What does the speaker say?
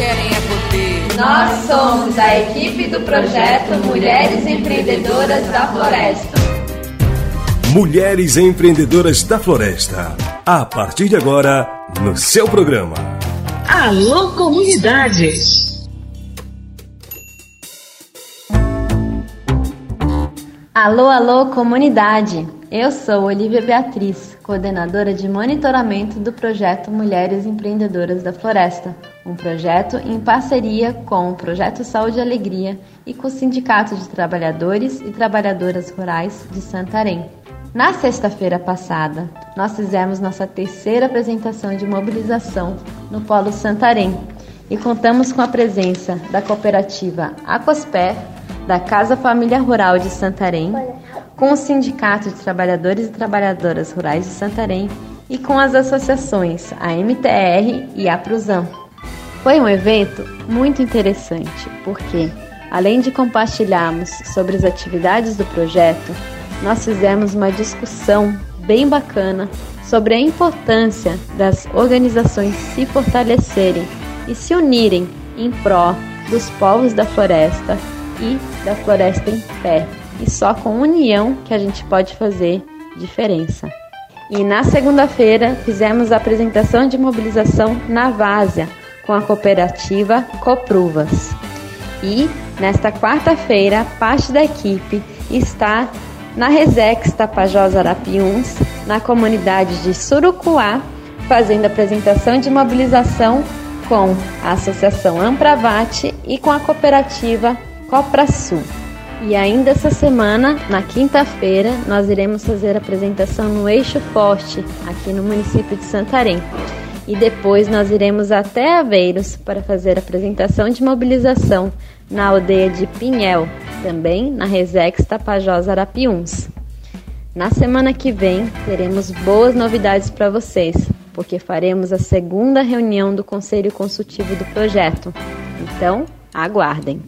querem é poder. Nós somos a equipe do projeto Mulheres Empreendedoras da Floresta. Mulheres Empreendedoras da Floresta. A partir de agora, no seu programa. Alô, comunidade! Alô, alô, comunidade! Eu sou Olivia Beatriz, coordenadora de monitoramento do projeto Mulheres Empreendedoras da Floresta, um projeto em parceria com o Projeto Saúde e Alegria e com o Sindicato de Trabalhadores e Trabalhadoras Rurais de Santarém. Na sexta-feira passada, nós fizemos nossa terceira apresentação de mobilização no Polo Santarém e contamos com a presença da cooperativa Acospé, da Casa Família Rural de Santarém, com o Sindicato de Trabalhadores e Trabalhadoras Rurais de Santarém e com as associações a MTR e a. Foi um evento muito interessante, porque, além de compartilharmos sobre as atividades do projeto, nós fizemos uma discussão bem bacana sobre a importância das organizações se fortalecerem e se unirem em pró dos povos da floresta e da floresta em pé. E só com união que a gente pode fazer diferença. E na segunda-feira fizemos a apresentação de mobilização na Várzea com a cooperativa Copruvas. E nesta quarta-feira, parte da equipe está na Resex Tapajós Arapiuns, na comunidade de Surucuá, fazendo apresentação de mobilização com a Associação Ampravate e com a cooperativa Coprasul. E ainda essa semana, na quinta-feira, nós iremos fazer apresentação no Eixo Forte, aqui no município de Santarém. E depois nós iremos até Aveiros para fazer apresentação de mobilização na aldeia de Pinhel, também na Resex Tapajós Arapiuns. Na semana que vem teremos boas novidades para vocês, porque faremos a segunda reunião do Conselho Consultivo do projeto. Então, aguardem!